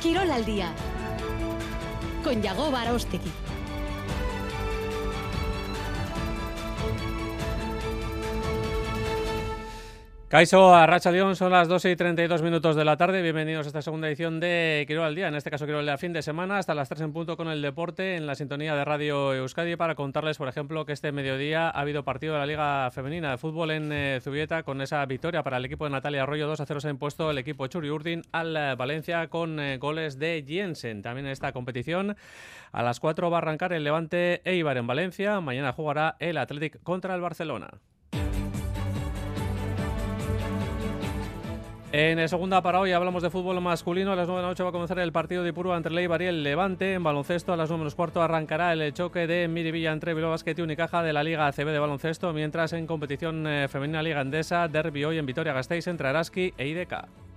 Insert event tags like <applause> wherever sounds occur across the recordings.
Quirol al día con Yago Barostegui. Caiso a Racha León, son las 12 y 32 minutos de la tarde. Bienvenidos a esta segunda edición de Quirol al Día. En este caso, Quirol de fin de semana, hasta las 3 en punto con el deporte en la sintonía de Radio Euskadi para contarles, por ejemplo, que este mediodía ha habido partido de la Liga Femenina de Fútbol en eh, Zubieta con esa victoria para el equipo de Natalia Arroyo. 2 a 0 se ha impuesto el equipo Churi Urdin al eh, Valencia con eh, goles de Jensen. También en esta competición, a las 4 va a arrancar el Levante Eibar en Valencia. Mañana jugará el Athletic contra el Barcelona. En segunda para hoy hablamos de fútbol masculino. A las 9 de la noche va a comenzar el partido de Ipurua entre Leibar y el Levante. En baloncesto a las 9 menos cuarto arrancará el choque de Miribilla entre Bilbao Basket y Unicaja de la Liga ACB de baloncesto. Mientras en competición eh, femenina Liga Andesa, derby hoy en Vitoria-Gasteiz entre Araski e IDK.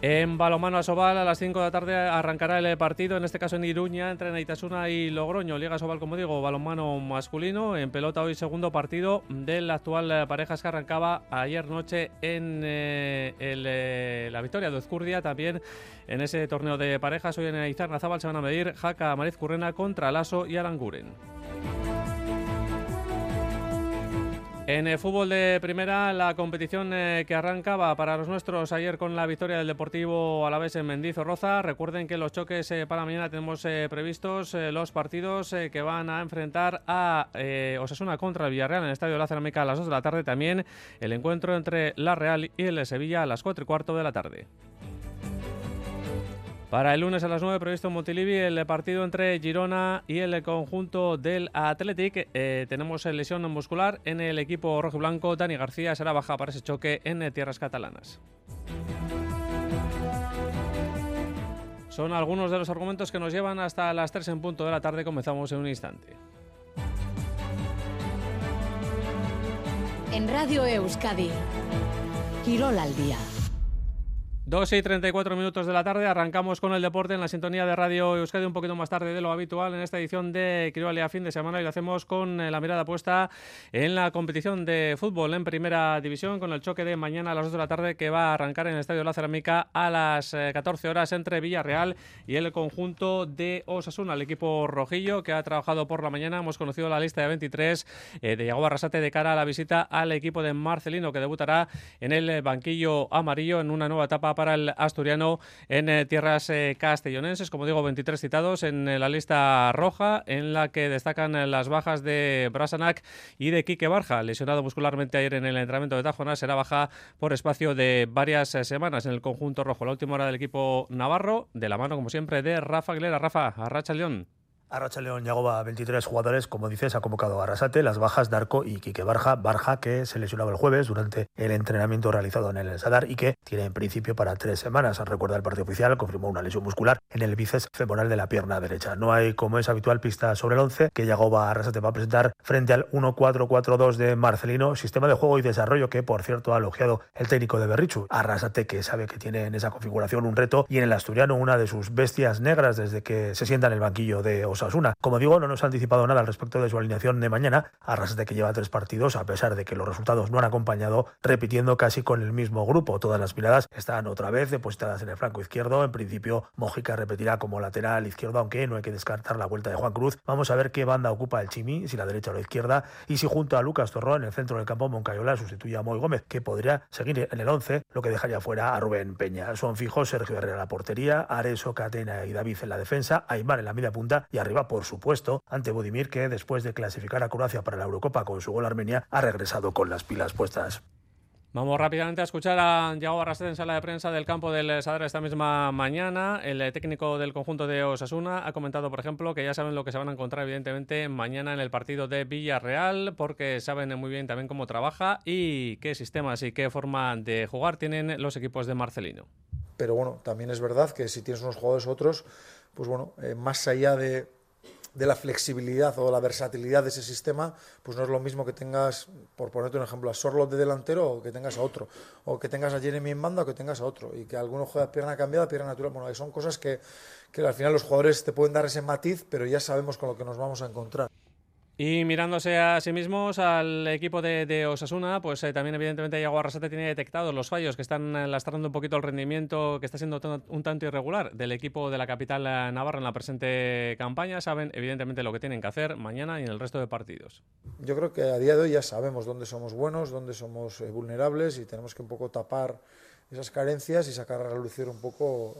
En balomano Sobal a las 5 de la tarde arrancará el partido, en este caso en Iruña, entre Naitasuna y Logroño. Liga Sobal, como digo, balonmano masculino. En pelota hoy segundo partido del actual parejas que arrancaba ayer noche en eh, eh, la victoria de Ezcurdia. También en ese torneo de parejas hoy en Izarnazábal se van a medir Jaca Mariz Currena contra Lasso y Aranguren. En el fútbol de primera, la competición eh, que arrancaba para los nuestros ayer con la victoria del Deportivo Alavés en Mendizorroza. Recuerden que los choques eh, para mañana tenemos eh, previstos los partidos que van a enfrentar a Osasuna contra el Villarreal en el Estadio de la Cerámica a las 2 de la tarde. También el encuentro entre la Real y el Sevilla a las 4 y cuarto de la tarde. Para el lunes a las 9 previsto en Montilivi el partido entre Girona y el conjunto del Athletic. Eh, tenemos lesión muscular en el equipo rojo blanco. Dani García será baja para ese choque en tierras catalanas. Son algunos de los argumentos que nos llevan hasta las 3 en punto de la tarde. Comenzamos en un instante. En Radio Euskadi, Quirol al día. 2 y 34 minutos de la tarde, arrancamos con el deporte en la sintonía de Radio Euskadi un poquito más tarde de lo habitual en esta edición de a fin de semana y lo hacemos con eh, la mirada puesta en la competición de fútbol en primera división con el choque de mañana a las 2 de la tarde que va a arrancar en el Estadio La Cerámica a las 14 eh, horas entre Villarreal y el conjunto de Osasuna, el equipo rojillo que ha trabajado por la mañana. Hemos conocido la lista de 23 eh, de Yago Arrasate de cara a la visita al equipo de Marcelino que debutará en el banquillo amarillo en una nueva etapa para el asturiano en eh, tierras eh, castellonenses. Como digo, 23 citados en eh, la lista roja, en la que destacan las bajas de Brasanac y de Quique Barja, lesionado muscularmente ayer en el entrenamiento de Tajona, será baja por espacio de varias semanas en el conjunto rojo. La última hora del equipo navarro, de la mano, como siempre, de Rafa Aguilera. Rafa, Arracha León. Arracha León Yagoba, 23 jugadores, como dices, ha convocado a Arrasate, las bajas Darko y Quique Barja. Barja, que se lesionaba el jueves durante el entrenamiento realizado en el Sadar y que tiene en principio para tres semanas. Recuerda el partido oficial, confirmó una lesión muscular en el bíceps femoral de la pierna derecha. No hay, como es habitual, pista sobre el 11 que Yagoba Arrasate va a presentar frente al 1-4-4-2 de Marcelino, sistema de juego y desarrollo que, por cierto, ha elogiado el técnico de Berrichu. Arrasate, que sabe que tiene en esa configuración un reto y en el asturiano una de sus bestias negras desde que se sienta en el banquillo de Osasuna. Como digo, no nos ha anticipado nada al respecto de su alineación de mañana, de que lleva tres partidos, a pesar de que los resultados no han acompañado, repitiendo casi con el mismo grupo. Todas las miradas están otra vez depositadas en el flanco izquierdo. En principio, Mojica repetirá como lateral izquierdo, aunque no hay que descartar la vuelta de Juan Cruz. Vamos a ver qué banda ocupa el Chimi, si la derecha o la izquierda, y si junto a Lucas Torró en el centro del campo Moncayola sustituye a Moy Gómez, que podría seguir en el 11, lo que dejaría fuera a Rubén Peña. Son fijos Sergio Herrera en la portería, Areso, Catena y David en la defensa, Aymar en la media punta y arriba, por supuesto, ante Budimir, que después de clasificar a Croacia para la Eurocopa con su gol Armenia, ha regresado con las pilas puestas. Vamos rápidamente a escuchar a Yago Arrasete en sala de prensa del campo del Sadar esta misma mañana. El eh, técnico del conjunto de Osasuna ha comentado, por ejemplo, que ya saben lo que se van a encontrar, evidentemente, mañana en el partido de Villarreal, porque saben muy bien también cómo trabaja y qué sistemas y qué forma de jugar tienen los equipos de Marcelino. Pero bueno, también es verdad que si tienes unos jugadores otros, pues bueno, eh, más allá de de la flexibilidad o la versatilidad de ese sistema, pues no es lo mismo que tengas, por ponerte un ejemplo, a Sorlot de delantero o que tengas a otro, o que tengas a Jeremy en banda o que tengas a otro, y que alguno juega pierna cambiada, pierna natural. Bueno, son cosas que, que al final los jugadores te pueden dar ese matiz, pero ya sabemos con lo que nos vamos a encontrar. Y mirándose a sí mismos, al equipo de, Osasuna, pues eh, también evidentemente Iago Arrasate tiene detectados los fallos que están eh, lastrando un poquito el rendimiento que está siendo un tanto irregular del equipo de la capital eh, navarra en la presente campaña. Saben evidentemente lo que tienen que hacer mañana y en el resto de partidos. Yo creo que a día de hoy ya sabemos dónde somos buenos, dónde somos vulnerables y tenemos que un poco tapar esas carencias y sacar a relucir un poco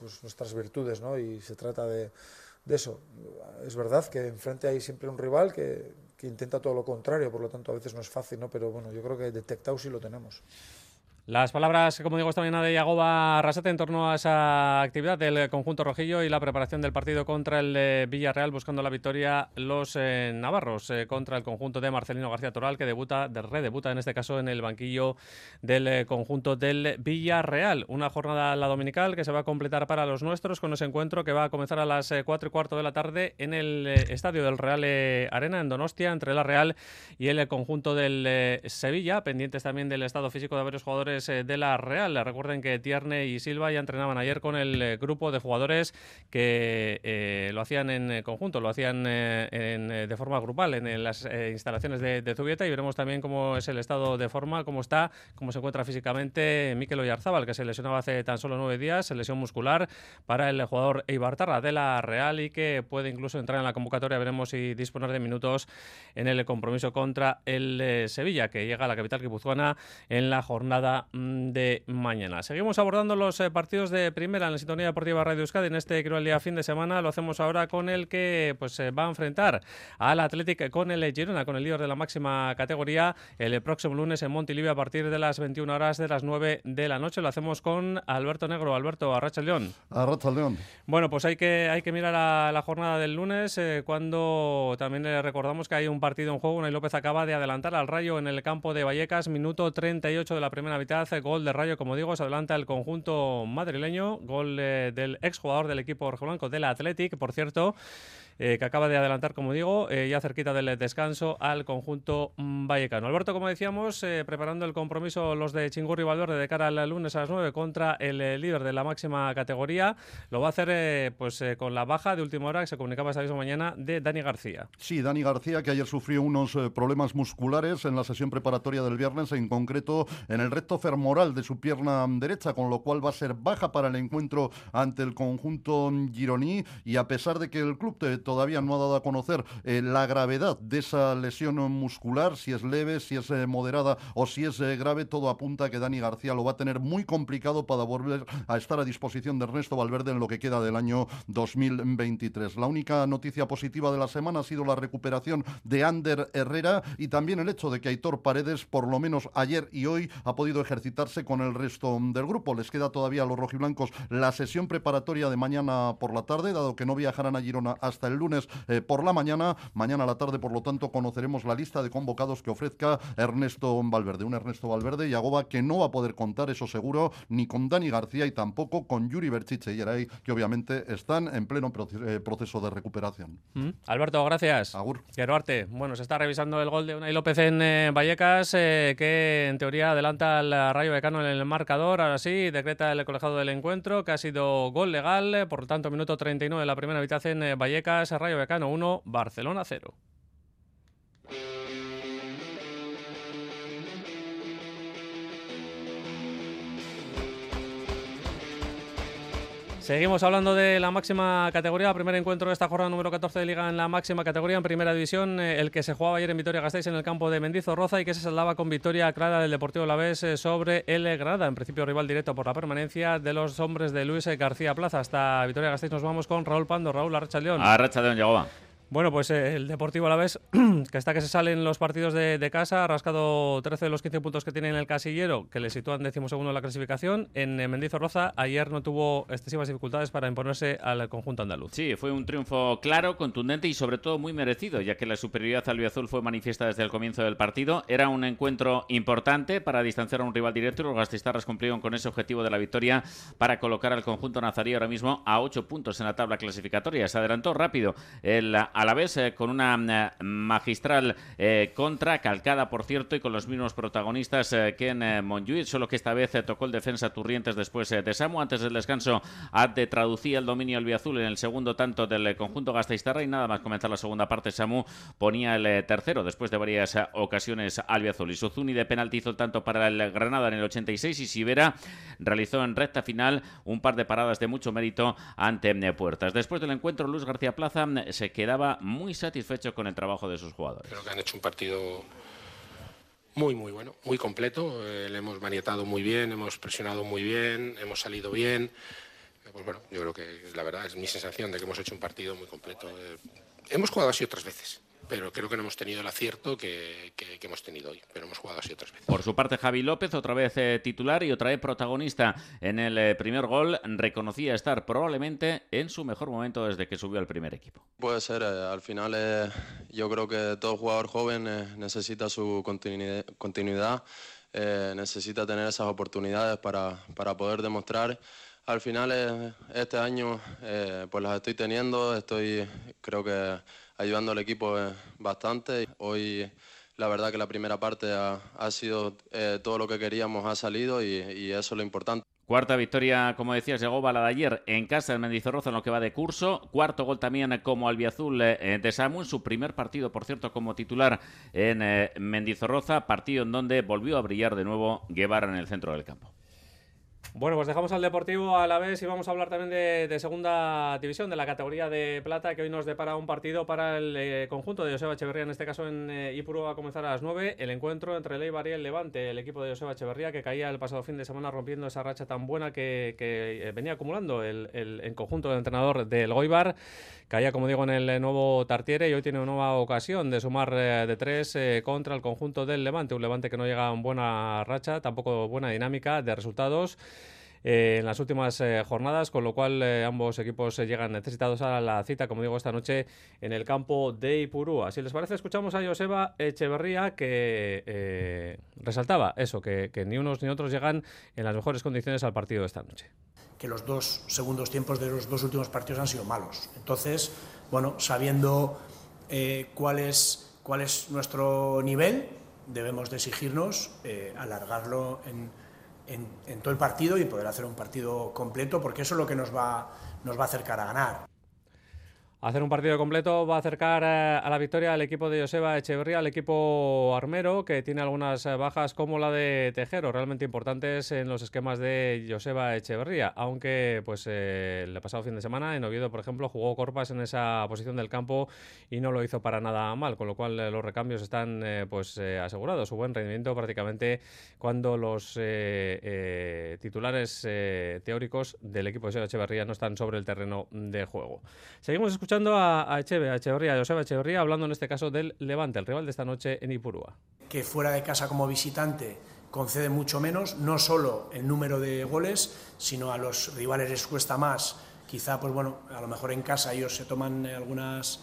pues nuestras virtudes, ¿no? Y se trata de de eso. Es verdad que enfrente hay siempre un rival que, que, intenta todo lo contrario, por lo tanto a veces no es fácil, ¿no? pero bueno, yo creo que detectado sí lo tenemos. Las palabras, como digo, esta mañana de Yagoba Rasate en torno a esa actividad del conjunto rojillo y la preparación del partido contra el eh, Villarreal, buscando la victoria los eh, navarros eh, contra el conjunto de Marcelino García Toral, que debuta, de redebuta en este caso en el banquillo del conjunto del Villarreal. Una jornada la dominical que se va a completar para los nuestros con ese encuentro que va a comenzar a las 4 y cuarto de la tarde en el estadio del Real Arena en Donostia, entre la Real y el conjunto del Sevilla, pendientes también del estado físico de varios jugadores eh, de la Real. Recuerden que Tierne y Silva ya entrenaban ayer con el eh, grupo de jugadores que eh, lo hacían en conjunto, lo hacían de forma grupal en las instalaciones de, Zubieta y veremos también cómo es el estado de forma, cómo está, cómo se encuentra físicamente Mikel Oyarzábal, que se lesionaba hace tan solo nueve días, lesión muscular para el jugador Eibartarra de la Real y que puede incluso entrar en la convocatoria, veremos si disponer de minutos en el compromiso contra el Sevilla, que llega a la capital guipuzcoana en la jornada Mm, de mañana. Seguimos abordando los eh, partidos de primera en la sintonía deportiva Radio Euskadi en este creo el día fin de semana. Lo hacemos ahora con el que pues se va a enfrentar al Athletic con el Girona, con el líder de la máxima categoría, el próximo lunes en Montilivia a partir de las 21 horas de las 9 de la noche. Lo hacemos con Alberto Negro. Alberto, Arracha León. Arracha León. Bueno, pues hay que, hay que mirar a la jornada del lunes, eh, cuando también le recordamos que hay un partido en juego. Unai López acaba de adelantar al Rayo en el campo de Vallecas, minuto 38 de la primera mitad hace gol de Rayo, como digo, se adelanta el conjunto madrileño, gol eh, del exjugador del equipo rojiblanco del Athletic, por cierto, eh, que acaba de adelantar, como digo, eh, ya cerquita del descanso al conjunto vallecano. Alberto, como decíamos, eh, preparando el compromiso los de Chingurri Valverde de cara al lunes a las 9 contra el líder de la máxima categoría. Lo va a hacer pues con la baja de última hora que se comunicaba esta misma mañana de Dani García. Sí, Dani García, que ayer sufrió unos problemas musculares en la sesión preparatoria del viernes, en concreto en el recto femoral de su pierna derecha, con lo cual va a ser baja para el encuentro ante el conjunto gironí. Y a pesar de que el club todavía no ha dado a conocer eh, la gravedad de esa lesión muscular, si es leve, si es eh, moderada o si es eh, grave, todo apunta a que Dani García lo va a tener muy complicado para volver a estar a disposición de Ernesto Valverde en lo que queda del año 2023. La única noticia positiva de la semana ha sido la recuperación de Ander Herrera y también el hecho de que Aitor Paredes, por lo menos ayer y hoy, ha podido ejercitarse con el resto del grupo. Les queda todavía a los rojiblancos la sesión preparatoria de mañana por la tarde, dado que no viajarán a Girona hasta el lunes eh, por la mañana. Mañana a la tarde, por lo tanto, conoceremos la lista de convocados que ofrezca Ernesto Valverde. Un Ernesto Valverde y Agoba que no va a poder contar, eso seguro, ni con Dani García y tampoco con Yuri Berchiche y Eray, que obviamente están en pleno eh, proceso de recuperación. Mm. Alberto, gracias. Agur. Arte. Bueno, se está revisando el gol de Unai López en eh, Vallecas, que en teoría adelanta al Rayo Becano en el marcador. Ahora sí, decreta el colegiado del encuentro, que ha sido gol legal. Por lo tanto, minuto 39 de la primera mitad en Vallecas. Rayo Becano 1, Barcelona 0. Seguimos hablando de la máxima categoría, primer encuentro de esta jornada número 14 de Liga en la máxima categoría, en primera división, eh, el que se jugaba ayer en Vitoria-Gasteiz en el campo de Mendizorroza y que se saldaba con victoria clara del Deportivo Lavés eh, sobre el Granada, en principio rival directo por la permanencia de los hombres de Luis García Plaza. Hasta Vitoria-Gasteiz nos vamos con Raúl Pando. Raúl Arracha León. Arracha León, llegó. Bueno, pues eh, el Deportivo a la vez, que está que se salen los partidos de, casa, ha rascado 13 de los 15 puntos que tiene en el casillero, que le sitúan decimosegundo en la clasificación. En eh, Mendizorroza ayer no tuvo excesivas dificultades para imponerse al conjunto andaluz. Sí, fue un triunfo claro, contundente y sobre todo muy merecido, ya que la superioridad al Azul fue manifiesta desde el comienzo del partido. Era un encuentro importante para distanciar a un rival directo y los gastistarras cumplieron con ese objetivo de la victoria para colocar al conjunto nazarí ahora mismo a 8 puntos en la tabla clasificatoria. Se adelantó rápido el a la vez con una magistral contra, calcada por cierto, y con los mismos protagonistas que en Montjuic, solo que esta vez tocó el defensa Turrientes después de Samu. Antes del descanso, Ade traducía el dominio albiazul en el segundo tanto del conjunto Gasteiztarra y nada más comenzar la segunda parte, Samu ponía el tercero después de varias ocasiones albiazul. Y Suzuni de penalti hizo el tanto para el Granada en el 86 y Sivera realizó en recta final un par de paradas de mucho mérito ante Puertas. Después del encuentro, Luis García Plaza se quedaba muy satisfecho con el trabajo de sus jugadores. Creo que han hecho un partido muy, muy bueno, muy completo. Eh, le hemos maniatado muy bien, hemos presionado muy bien, hemos salido bien. Pues bueno, yo creo que la verdad es mi sensación de que hemos hecho un partido muy completo. Eh, hemos jugado así otras veces pero creo que no hemos tenido el acierto que, hemos tenido hoy, pero hemos jugado así otras veces. Por su parte, Javi López, otra vez eh, titular y otra vez protagonista en el eh, primer gol, reconocía estar probablemente en su mejor momento desde que subió al primer equipo. Puede ser, eh, al final yo creo que todo jugador joven necesita su continuidad, necesita tener esas oportunidades para, para poder demostrar al final este año pues las estoy teniendo, estoy creo que ayudando al equipo eh, bastante. Hoy la verdad que la primera parte ha, sido eh, todo lo que queríamos, ha salido y, eso es lo importante. Cuarta victoria, como decías, llegó bala de ayer en casa del Mendizorroza en lo que va de curso. Cuarto gol también como albiazul eh, de Samu su primer partido, por cierto, como titular en Mendizorroza, partido en donde volvió a brillar de nuevo Guevara en el centro del campo. Bueno, pues dejamos al Deportivo a la vez y vamos a hablar también de, segunda división, de la categoría de plata, que hoy nos depara un partido para el eh, conjunto de Joseba Echeverría, en este caso en eh, Ipuru va a comenzar a las 9, el encuentro entre el Eibar y el Levante, el equipo de Joseba Echeverría, que caía el pasado fin de semana rompiendo esa racha tan buena que, eh, venía acumulando el, el, conjunto del entrenador del Goibar, caía, como digo, en el nuevo Tartiere y hoy tiene una nueva ocasión de sumar de tres contra el conjunto del Levante, un Levante que no llega a buena racha, tampoco buena dinámica de resultados. Eh, en las últimas eh, jornadas, con lo cual eh, ambos equipos llegan necesitados a la cita, como digo, esta noche en el campo de Ipurúa. Si les parece, escuchamos a Joseba Echeverría que resaltaba eso, que, ni unos ni otros llegan en las mejores condiciones al partido de esta noche. Que los dos segundos tiempos de los dos últimos partidos han sido malos. Entonces, bueno, sabiendo cuál, es, cuál es nuestro nivel, debemos de exigirnos alargarlo en en, todo el partido y poder hacer un partido completo, porque eso es lo que nos va, nos va a acercar a ganar. Hacer un partido completo va a acercar eh, a la victoria al equipo de Joseba Echeverría, al equipo armero, que tiene algunas eh, bajas como la de Tejero, realmente importantes en los esquemas de Joseba Echeverría. Aunque pues eh, el pasado fin de semana en Oviedo, por ejemplo, jugó Corpas en esa posición del campo y no lo hizo para nada mal, con lo cual los recambios están pues asegurados. Su buen rendimiento prácticamente cuando los titulares teóricos del equipo de Joseba Echeverría no están sobre el terreno de juego. Seguimos escuchando escuchando a, a Echeve, a Echeverría, a Joseba Echeverría, hablando en este caso del Levante, el rival de esta noche en Ipurúa. Que fuera de casa como visitante concede mucho menos, no solo el número de goles, sino a los rivales les cuesta más. Quizá, pues bueno, a lo mejor en casa ellos se toman algunas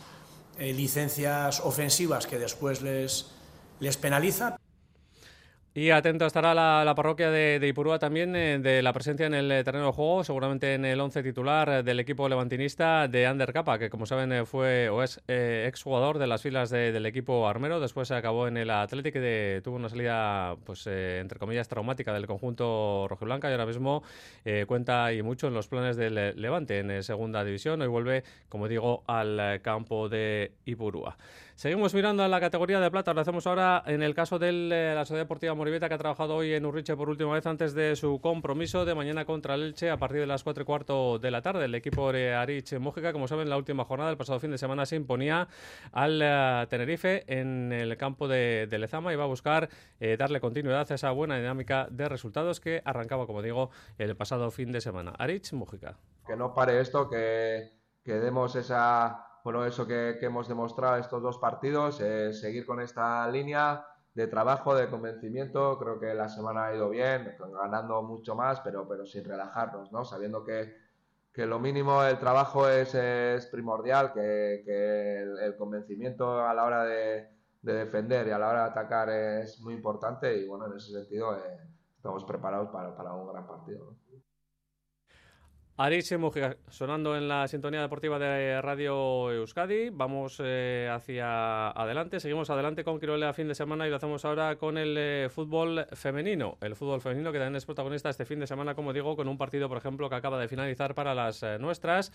eh, licencias ofensivas que después les, les penaliza. Y atento estará la, parroquia de, Ipurúa también eh, de la presencia en el eh, terreno de juego, seguramente en el once titular eh, del equipo levantinista de Ander Capa, que como saben fue o es exjugador de las filas del equipo armero, después se acabó en el Athletic y tuvo una salida, pues entre comillas, traumática del conjunto rojiblanca y ahora mismo cuenta y mucho en los planes del Levante en segunda división. Hoy vuelve, como digo, al campo de Ipurúa. Seguimos mirando a la categoría de plata. Lo hacemos ahora en el caso de la Sociedad Deportiva Moribeta, que ha trabajado hoy en Urriche por última vez antes de su compromiso de mañana contra el Elche a partir de las 4 y cuarto de la tarde. El equipo de Arich Mújica, como saben, la última jornada, el pasado fin de semana, se imponía al eh, Tenerife en el campo de, Lezama y va a buscar eh, darle continuidad a esa buena dinámica de resultados que arrancaba, como digo, el pasado fin de semana. Arich Mújica. Que no pare esto, que demos esa bueno, eso que, hemos demostrado estos dos partidos, es seguir con esta línea de trabajo, de convencimiento. Creo que la semana ha ido bien, ganando mucho más, pero, pero sin relajarnos, ¿no? Sabiendo que, lo mínimo del trabajo es, es primordial, que, el, convencimiento a la hora de, defender y a la hora de atacar es muy importante y bueno, en ese sentido eh, estamos preparados para, para un gran partido. Aritz Mujica, sonando en la sintonía deportiva de Radio Euskadi. Vamos eh, hacia adelante, seguimos adelante con Quirolea fin de semana y lo hacemos ahora con el eh, fútbol femenino. El fútbol femenino que también es protagonista este fin de semana, como digo, con un partido, por ejemplo, que acaba de finalizar para las eh, nuestras.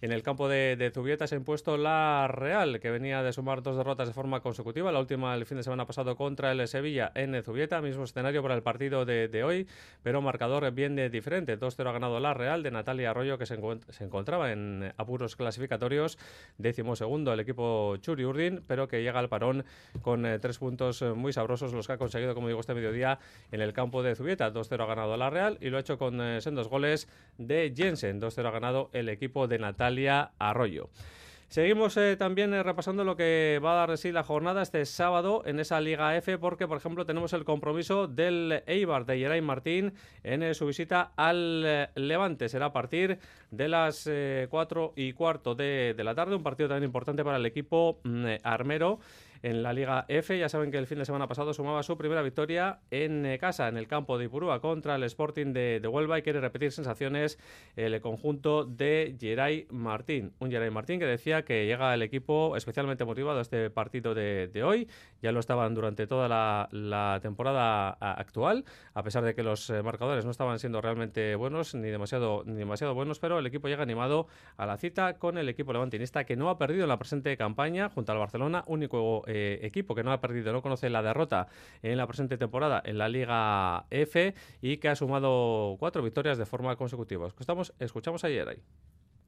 En el campo de, de, Zubieta se ha impuesto la Real, que venía de sumar dos derrotas de forma consecutiva. La última el fin de semana pasado contra el Sevilla en Zubieta, mismo escenario para el partido de, de hoy, pero marcador bien de diferente. 2-0 ha ganado la Real de Natalia Arroyo, que se, se encontraba en apuros clasificatorios, décimo segundo el equipo Churi Urdin, pero que llega al parón con eh, tres puntos eh, muy sabrosos, los que ha conseguido, como digo, este mediodía en el campo de Zubieta. 2-0 ha ganado la Real y lo ha hecho con eh, sendos goles de Jensen. 2-0 ha ganado el equipo de Natalia Arroyo. Seguimos eh, también eh, repasando lo que va a dar de sí la jornada este sábado en esa Liga F, porque, por ejemplo, tenemos el compromiso del Eibar de Geray Martín en eh, su visita al Levante. Será a partir de las 4 y cuarto de, la tarde, un partido también importante para el equipo mm, armero en la Liga F. Ya saben que el fin de semana pasado sumaba su primera victoria en eh, casa, en el campo de Ipurúa, contra el Sporting de, de, Huelva y quiere repetir sensaciones el conjunto de Geray Martín. Un Geray Martín que decía que llega el equipo especialmente motivado a este partido de, de hoy. Ya lo estaban durante toda la, la, temporada actual, a pesar de que los eh, marcadores no estaban siendo realmente buenos ni demasiado, ni demasiado buenos, pero el equipo llega animado a la cita con el equipo levantinista que no ha perdido en la presente campaña junto al Barcelona, único eh, equipo que no ha perdido, no conoce la derrota en la presente temporada en la Liga F y que ha sumado cuatro victorias de forma consecutiva. Escuchamos, escuchamos ayer ahí.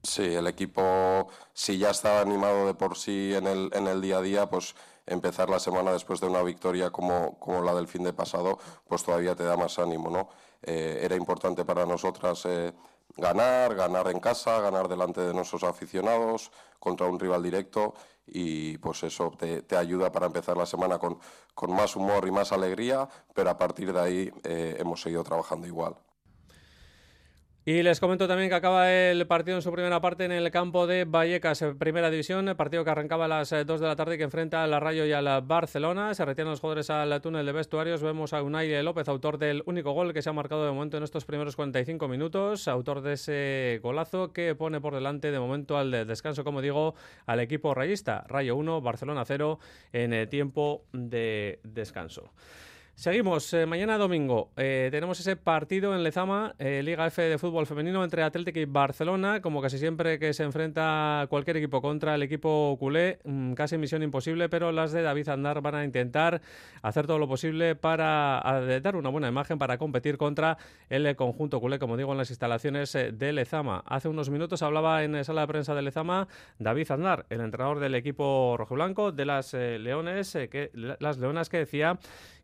Sí, el equipo, si ya estaba animado de por sí en el, en el día a día, pues empezar la semana después de una victoria como, como la del fin de pasado, pues todavía te da más ánimo, ¿no? Eh, era importante para nosotras eh, ganar, ganar en casa, ganar delante de nuestros aficionados, contra un rival directo y pues eso te, ayuda para empezar la semana con, con, más humor y más alegría, pero a partir de ahí eh, hemos seguido trabajando igual. Y les comento también que acaba el partido en su primera parte en el campo de Vallecas, primera división, el partido que arrancaba a las 2 de la tarde que enfrenta al Rayo y al Barcelona. Se retiran los jugadores al túnel de vestuarios. Vemos a Unai López, autor del único gol que se ha marcado de momento en estos primeros 45 minutos, autor de ese golazo que pone por delante de momento al descanso, como digo, al equipo rayista. Rayo 1, Barcelona 0 en tiempo de descanso. Seguimos, eh, mañana domingo eh, tenemos ese partido en Lezama, eh, Liga F de fútbol femenino entre Atlético y Barcelona, como casi siempre que se enfrenta cualquier equipo contra el equipo culé, mmm, casi misión imposible, pero las de David Andar van a intentar hacer todo lo posible para dar una buena imagen para competir contra el conjunto culé, como digo, en las instalaciones de Lezama. Hace unos minutos hablaba en sala de prensa de Lezama David Andar, el entrenador del equipo rojiblanco de las Leones, que, las Leonas que decía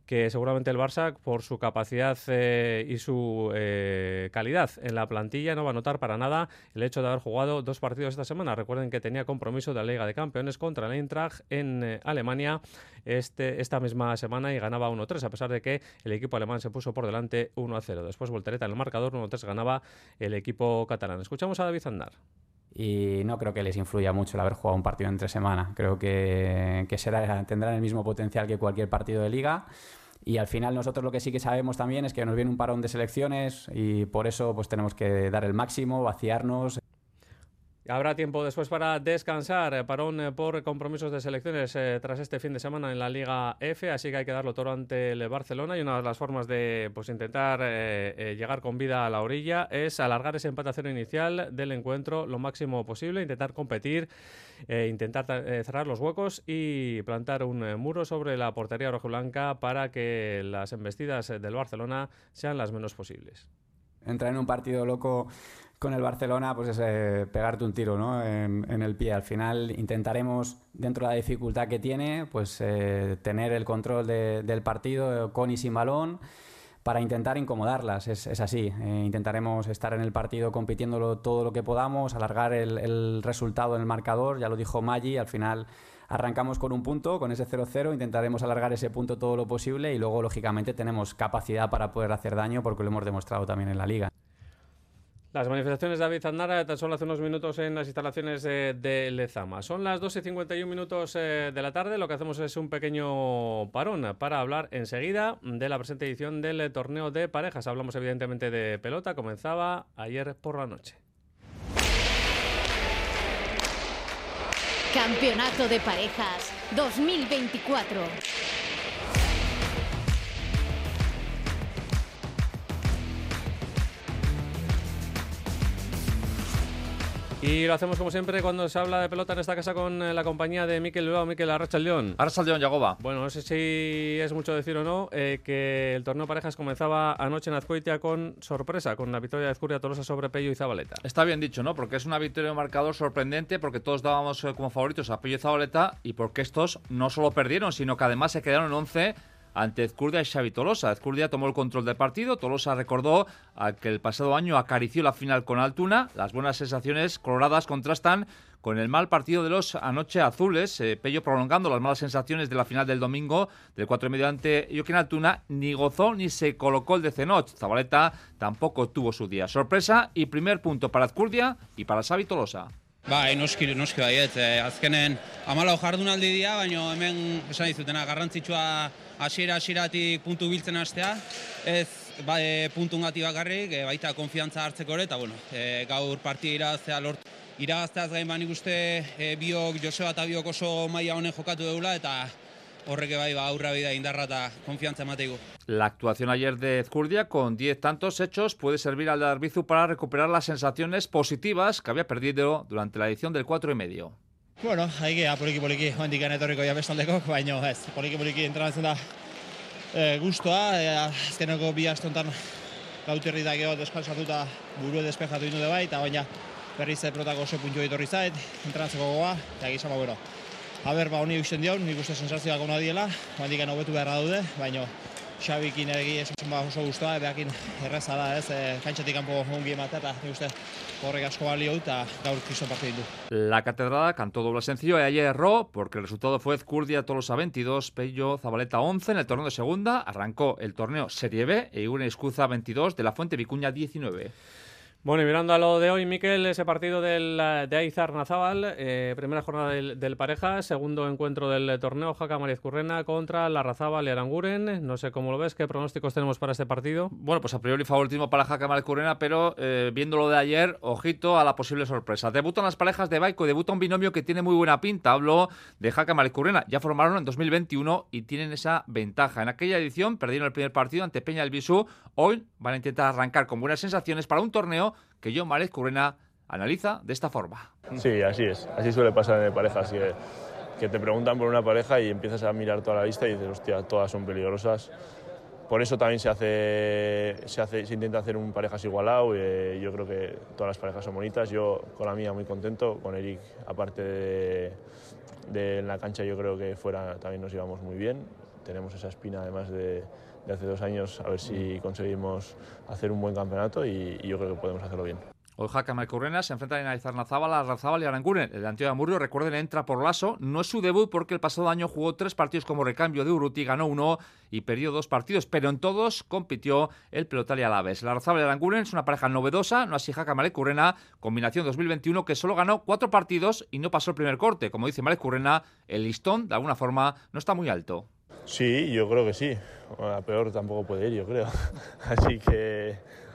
que seguramente el Barça, por su capacidad eh, y su eh, calidad en la plantilla, no va a notar para nada el hecho de haber jugado dos partidos esta semana. Recuerden que tenía compromiso de la Liga de Campeones contra el Eintracht en eh, Alemania este, esta misma semana y ganaba 1-3, a pesar de que el equipo alemán se puso por delante 1-0. Después voltereta en el marcador, 1-3 ganaba el equipo catalán. Escuchamos a David Zandar y no creo que les influya mucho el haber jugado un partido entre semana. Creo que, será, tendrán el mismo potencial que cualquier partido de liga. Y al final nosotros lo que sí que sabemos también es que nos viene un parón de selecciones y por eso pues tenemos que dar el máximo, vaciarnos. Habrá tiempo después para descansar, eh, parón eh, por compromisos de selecciones eh, tras este fin de semana en la Liga F, así que hay que darlo todo ante el Barcelona y una de las formas de pues, intentar llegar con vida a la orilla es alargar ese cero inicial del encuentro lo máximo posible, intentar competir, intentar cerrar los huecos y plantar un muro sobre la portería rojiblanca para que las embestidas del Barcelona sean las menos posibles. Entrar en un partido loco con el Barcelona, pues es eh, pegarte un tiro ¿no? en, el pie. Al final intentaremos, dentro de la dificultad que tiene, pues eh, tener el control de, del partido con y sin balón para intentar incomodarlas. Es, así. Eh, intentaremos estar en el partido compitiéndolo todo lo que podamos, alargar el, el resultado en el marcador. Ya lo dijo Maggi, al final arrancamos con un punto, con ese 0-0, intentaremos alargar ese punto todo lo posible y luego, lógicamente, tenemos capacidad para poder hacer daño porque lo hemos demostrado también en la liga. Las manifestaciones de David Aznar tan solo hace unos minutos en las instalaciones de Lezama. Son las 12.51 minutos eh, de la tarde. Lo que hacemos es un pequeño parón para hablar enseguida de la presente edición del torneo de parejas. Hablamos evidentemente de pelota. Comenzaba ayer por la noche. Campeonato de Parejas 2024. Y lo hacemos como siempre cuando se habla de pelota en esta casa con eh, la compañía de Miquel Bilbao, Miquel Arracha León. Arracha León, Yagoba. Bueno, no sé si es mucho decir o no eh, que el torneo parejas comenzaba anoche en Azcoitia con sorpresa, con la victoria de Azcuria Tolosa sobre Pello y Zabaleta. Está bien dicho, ¿no? Porque es una victoria de marcador sorprendente porque todos dábamos eh, como favoritos a Pello y Zabaleta y porque estos no solo perdieron, sino que además se quedaron en 11 ante Ezcurdia y Xavi Tolosa. Ezcurdia tomó el control del partido, Tolosa recordó que el pasado año acarició la final con Altuna. Las buenas sensaciones coloradas contrastan con el mal partido de los anoche azules, eh, Pello prolongando las malas sensaciones de la final del domingo del 4 y medio ante Joaquín Altuna, ni gozó ni se colocó el de Cenoch. Zabaleta tampoco tuvo su día. Sorpresa y primer punto para Ezcurdia y para Xavi Tolosa. Bai, noski, noski baiet. Eh, azkenen amalau jardunaldi dira, baina hemen esan dizutena garrantzitsua hasiera hasieratik puntu biltzen hastea. Ez ba, e, puntu ngati bakarrik, e, baita konfiantza hartzeko ere, eta bueno, e, gaur partida iraztea lort iragazteaz gain banik uste e, biok, Joseba eta biok oso maila honen jokatu deula, eta horrek bai ba, aurra bida indarra eta konfiantza emateigu. La actuación ayer de Ezcurdia con 10 tantos hechos puede servir al Darbizu para recuperar las sensaciones positivas que había perdido durante la edición del 4 y medio. Bueno, haigea poliki poliki. Handik etorriko ja bestaldeko, baina ez, poliki poliki entrenatzen da e, gustoa, e, azkeneko bi astontan gauterri da gero deskalsatuta buru despejatu indu de bai, eta baina berriz protako oso puntu etorri zait, entrenatzeko gogoa, eta gizama, ba, bueno, Aber, ba, honi usten dion, nik uste sensazioak ona diela, handik hobetu beharra dude, baina Ba oso erraza da, ez, e, kantxatik kanpo ongi ematea, eta uste horrek asko balio eta gaur kristo partidu du. La catedrada cantó doble sencillo y ayer erró porque el resultado fue Ezcurdia Tolosa 22, Pello Zabaleta 11 en el torneo de segunda, arrancó el torneo Serie B e Igune Escuza 22 de la Fuente Vicuña 19. Bueno, y mirando a lo de hoy, Miquel, ese partido del, de Aizar Nazábal, eh, primera jornada del, pareja, segundo encuentro del torneo, Jaca Currena contra la Razábal y Aranguren. No sé cómo lo ves, ¿qué pronósticos tenemos para este partido? Bueno, pues a priori favoritismo para Jaca Currena, pero eh, viendo lo de ayer, ojito a la posible sorpresa. Debutan las parejas de Baico, debuta un binomio que tiene muy buena pinta. Hablo de Jaca Currena. Ya formaron en 2021 y tienen esa ventaja. En aquella edición perdieron el primer partido ante Peña del Bisú. Hoy van a intentar arrancar con buenas sensaciones para un torneo que John Márez Currena analiza de esta forma. Sí, así es. Así suele pasar en parejas. Que, te preguntan por una pareja y empiezas a mirar toda la lista y dices, hostia, todas son peligrosas. Por eso también se hace, se, hace, se intenta hacer un parejas igualado. Y, yo creo que todas las parejas son bonitas. Yo con la mía muy contento. Con Eric, aparte de, de en la cancha, yo creo que fuera también nos llevamos muy bien. Tenemos esa espina además de, de hace dos años, a ver si conseguimos hacer un buen campeonato y, y yo creo que podemos hacerlo bien. Hoy Jaca Marcurrena se enfrentan a Izarnazábal, Razábal y Aranguren. El de Antonio Amurrio, recuerden, entra por Lasso. No es su debut porque el pasado año jugó tres partidos como recambio de Uruti, ganó uno y perdió dos partidos, pero en todos compitió el pelotari Alaves. La Razábal y Aranguren es una pareja novedosa, no así Jaca Currena, combinación 2021 que solo ganó cuatro partidos y no pasó el primer corte. Como dice Currena, el listón de alguna forma no está muy alto. Sí, yo creo que sí. a peor tampoco puede ir, yo creo. <laughs> Así que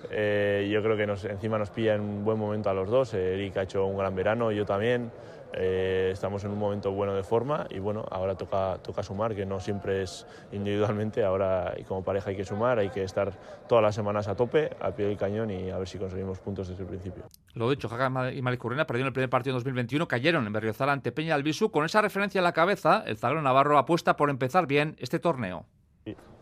eh, yo creo que nos, encima nos pilla en un buen momento a los dos. Eric ha hecho un gran verano, yo también. Eh, estamos en un momento bueno de forma y bueno, ahora toca, toca sumar, que no siempre es individualmente, ahora y como pareja hay que sumar, hay que estar todas las semanas a tope, al pie del cañón y a ver si conseguimos puntos desde el principio. Lo dicho, Jaca y Malicurrena perdieron el primer partido en 2021, cayeron en Berriozar ante Peña Albisu. Con esa referencia en la cabeza, el zaguero Navarro apuesta por empezar bien este torneo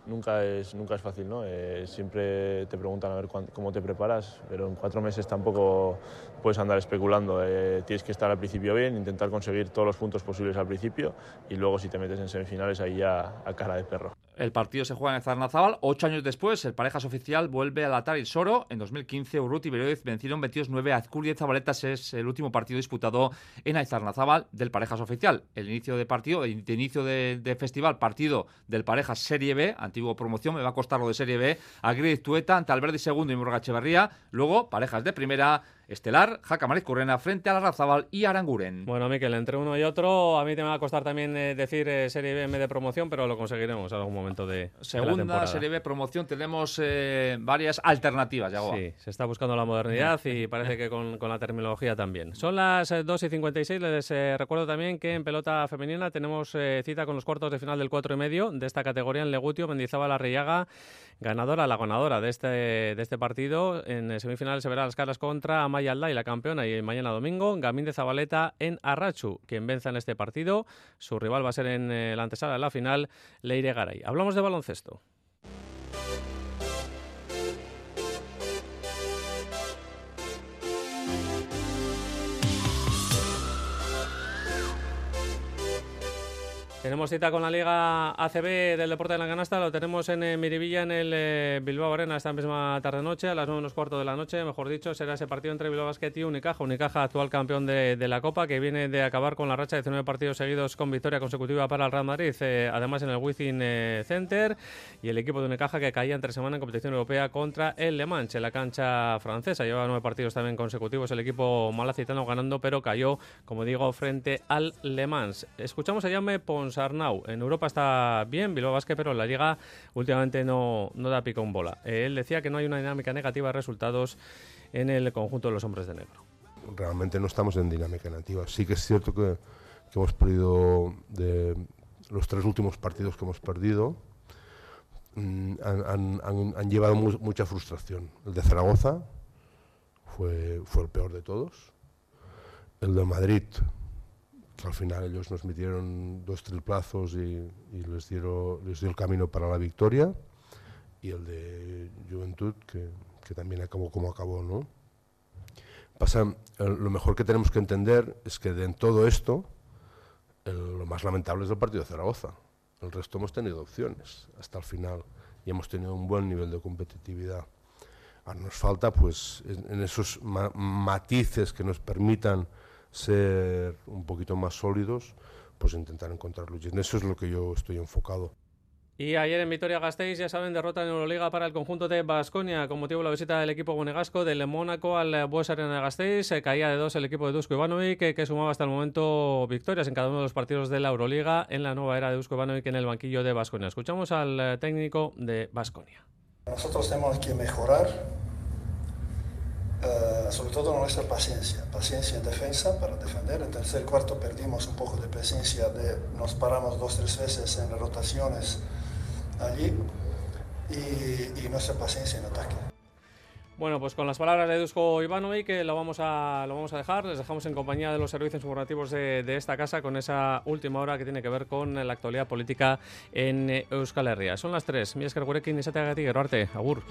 nunca es, nunca es fácil, ¿no? Eh, siempre te preguntan a ver cómo te preparas, pero en cuatro meses tampoco puedes andar especulando. Eh, tienes que estar al principio bien, intentar conseguir todos los puntos posibles al principio y luego si te metes en semifinales ahí ya a cara de perro. El partido se juega en Zarnazábal. Ocho años después, el Parejas Oficial vuelve a latar el Soro. En 2015, Urruti y Berioez vencieron 22-9 a Azcurdia y Zabaletas. Es el último partido disputado en Aizarnazábal del Parejas Oficial. El inicio de partido, de inicio de, festival, partido del Parejas Serie B, antiguo promoción, me va a costar lo de Serie B, a Tueta ante Alberdi segundo y Morga Echeverría. Luego, Parejas de primera, estelar, Jaca Currena frente a la Razabal y Aranguren. Bueno, Miquel, entre uno y otro, a mí te va a costar también eh, decir eh, Serie B de promoción, pero lo conseguiremos en algún momento de, Segunda Serie B promoción, tenemos eh, varias alternativas, ya Sí, se está buscando la modernidad y parece que con, la terminología también. Son las 2 y 56, les recuerdo también que en pelota femenina tenemos cita con los cuartos de final del 4 y medio de esta categoría en Legutio, Mendizábal, Arriaga, ganadora, la ganadora de este, de este partido. En semifinales se verá las caras contra Amaya Alda y la campeona y mañana domingo Gamín de Zabaleta en Arrachu. Quien venza en este partido, su rival va a ser en eh, la antesala de la final, Leire Garay. Hablamos de baloncesto. Tenemos cita con la Liga ACB del Deporte de la Canasta, lo tenemos en eh, Miribilla, en el eh, Bilbao Arena, esta misma tarde-noche, a las 9 menos cuarto de la noche, mejor dicho, será ese partido entre Bilbao Basket y Unicaja. Unicaja, actual campeón de, la Copa, que viene de acabar con la racha de 19 partidos seguidos con victoria consecutiva para el Real Madrid, eh, además en el Wizzing Center, y el equipo de Unicaja que caía entre semana en competición europea contra el Le Mans, en la cancha francesa. Lleva nueve partidos también consecutivos el equipo malacitano ganando, pero cayó, como digo, frente al Le Mans. Escuchamos a Jaume Pons Arnau. En Europa está bien, Bilbao Basket, pero en la Liga últimamente no, no da pico en bola. Él decía que no hay una dinámica negativa de resultados en el conjunto de los hombres de negro. Realmente no estamos en dinámica negativa. Sí que es cierto que, hemos perdido de los tres últimos partidos que hemos perdido. Mm, han, llevado mucha frustración. El de Zaragoza fue, fue el peor de todos. El de Madrid al final ellos nos metieron dos triplazos y, les, dieron, les dio el camino para la victoria y el de Juventud que, también acabó como acabó, ¿no? Pasa, lo mejor que tenemos que entender es que de en todo esto lo más lamentable es el partido de Zaragoza. El resto hemos tenido opciones hasta el final y hemos tenido un buen nivel de competitividad. Ahora nos falta, pues, en, esos matices que nos permitan ser un poquito más sólidos, pues intentar encontrarlo. Y en eso es lo que yo estoy enfocado. Y ayer en Vitoria-Gasteiz, ya saben, derrota en Euroliga para el conjunto de Basconia con motivo de la visita del equipo monegasco del Mónaco al Bues Arena Gasteiz. Se caía de dos el equipo de Dusko Ivanovic, que, que, sumaba hasta el momento victorias en cada uno de los partidos de la Euroliga en la nueva era de Dusko Ivanovic en el banquillo de Basconia. Escuchamos al eh, técnico de Basconia. Nosotros tenemos que mejorar eh, sobre todo nuestra paciencia, paciencia en defensa para defender. En tercer cuarto perdimos un poco de presencia, de, nos paramos dos tres veces en rotaciones allí y, nuestra paciencia en ataque. Bueno, pues con las palabras de Dusko Ivanovic que lo vamos a lo vamos a dejar, les dejamos en compañía de los servicios informativos de, de, esta casa con esa última hora que tiene que ver con la actualidad política en Euskal Herria. Son las tres. Mi es que y se te Agur.